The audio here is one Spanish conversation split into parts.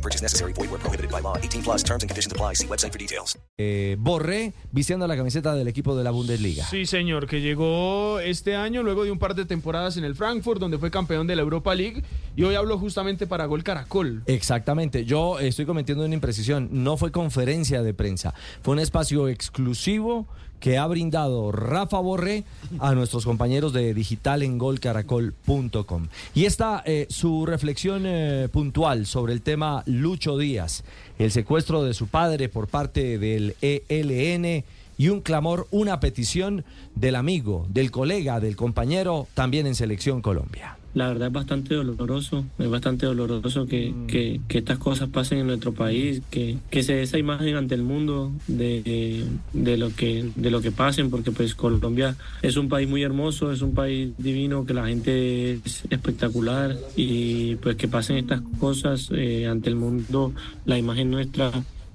No purchase necessary. Void where prohibited by law. 18 plus terms and conditions apply. See website for details. Eh, Borré vistiendo la camiseta del equipo de la Bundesliga. Sí, señor, que llegó este año luego de un par de temporadas en el Frankfurt, donde fue campeón de la Europa League, y hoy habló justamente para Gol Caracol. Exactamente, yo estoy cometiendo una imprecisión, no fue conferencia de prensa, fue un espacio exclusivo que ha brindado Rafa Borré a nuestros compañeros de digital en golcaracol.com. Y está eh, su reflexión eh, puntual sobre el tema Lucho Díaz, el secuestro de su padre por parte del ELN y un clamor, una petición del amigo, del colega, del compañero, también en Selección Colombia. La verdad es bastante doloroso, es bastante doloroso que, que, que estas cosas pasen en nuestro país, que, que se dé esa imagen ante el mundo de, de, lo que, de lo que pasen, porque pues Colombia es un país muy hermoso, es un país divino, que la gente es espectacular y pues que pasen estas cosas eh, ante el mundo, la imagen nuestra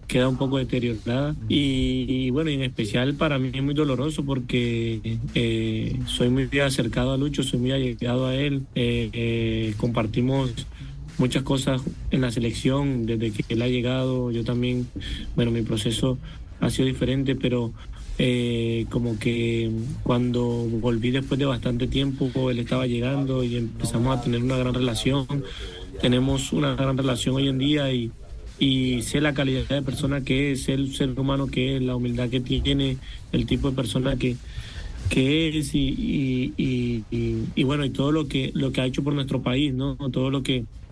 queda un poco deteriorada. Y, y, bueno, en especial para mí es muy doloroso porque eh, soy muy acercado a Lucho, soy muy allegado a él, eh, eh, compartimos muchas cosas en la selección desde que él ha llegado, yo también, bueno, mi proceso ha sido diferente, pero eh, como que cuando volví después de bastante tiempo, él estaba llegando y empezamos a tener una gran relación, tenemos una gran relación hoy en día y y sé la calidad de persona que es, el ser humano que es, la humildad que tiene, el tipo de persona que, que es y, y, y, y, bueno, y todo lo que, lo que ha hecho por nuestro país, ¿no? Todo lo que,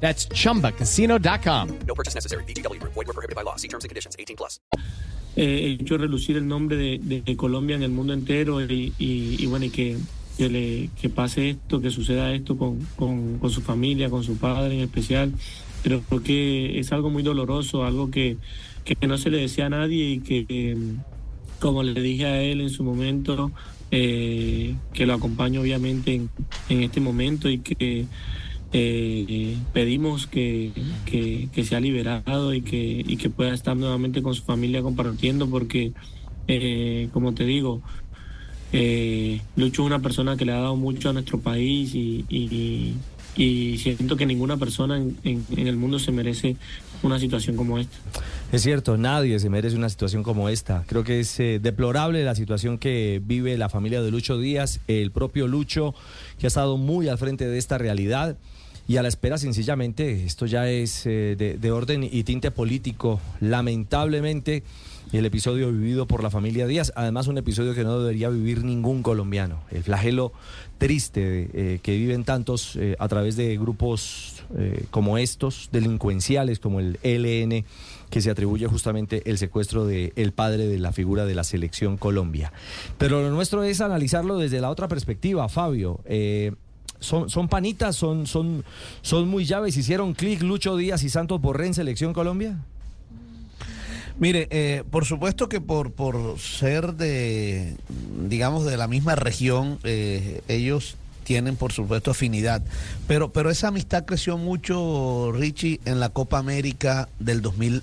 That's chumbacasino.com. No purchase necessary. VGW Group. Void were prohibited by law. See terms and conditions. 18 plus. eh, hecho relucir el nombre de, de- de Colombia en el mundo entero y, y- y bueno, y que, que, le, que pase esto, que suceda esto con, con, con su familia, con su padre en especial. Pero creo que es algo muy doloroso, algo que, que no se le decía a nadie y que, eh, como le dije a él en su momento, eh, que lo acompaño obviamente en, en este momento y que eh, pedimos que, que, que sea liberado y que, y que pueda estar nuevamente con su familia compartiendo porque, eh, como te digo, eh, Lucho es una persona que le ha dado mucho a nuestro país y, y, y siento que ninguna persona en, el mundo se merece una situación como esta. Es cierto, nadie se merece una situación como esta. Creo que es eh, deplorable la situación que vive la familia de Lucho Díaz, el propio Lucho, que ha estado muy al frente de esta realidad. Y a la espera, sencillamente, esto ya es eh, de, de orden y tinte político. Lamentablemente, el episodio vivido por la familia Díaz, además un episodio que no debería vivir ningún colombiano. El flagelo triste eh, que viven tantos eh, a través de grupos como estos, delincuenciales como el ELN, que se atribuye justamente el secuestro del el padre de la figura de la selección Colombia. Pero lo nuestro es analizarlo desde la otra perspectiva, Fabio. Son, son panitas, son, son, son muy llaves. ¿Hicieron clic Lucho Díaz y Santos Borré en selección Colombia? Mire, eh, por supuesto que por, por ser de, digamos, de la misma región, eh, ellos tienen, por supuesto, afinidad. Pero, pero esa amistad creció mucho, Richie, en la Copa América del 2000.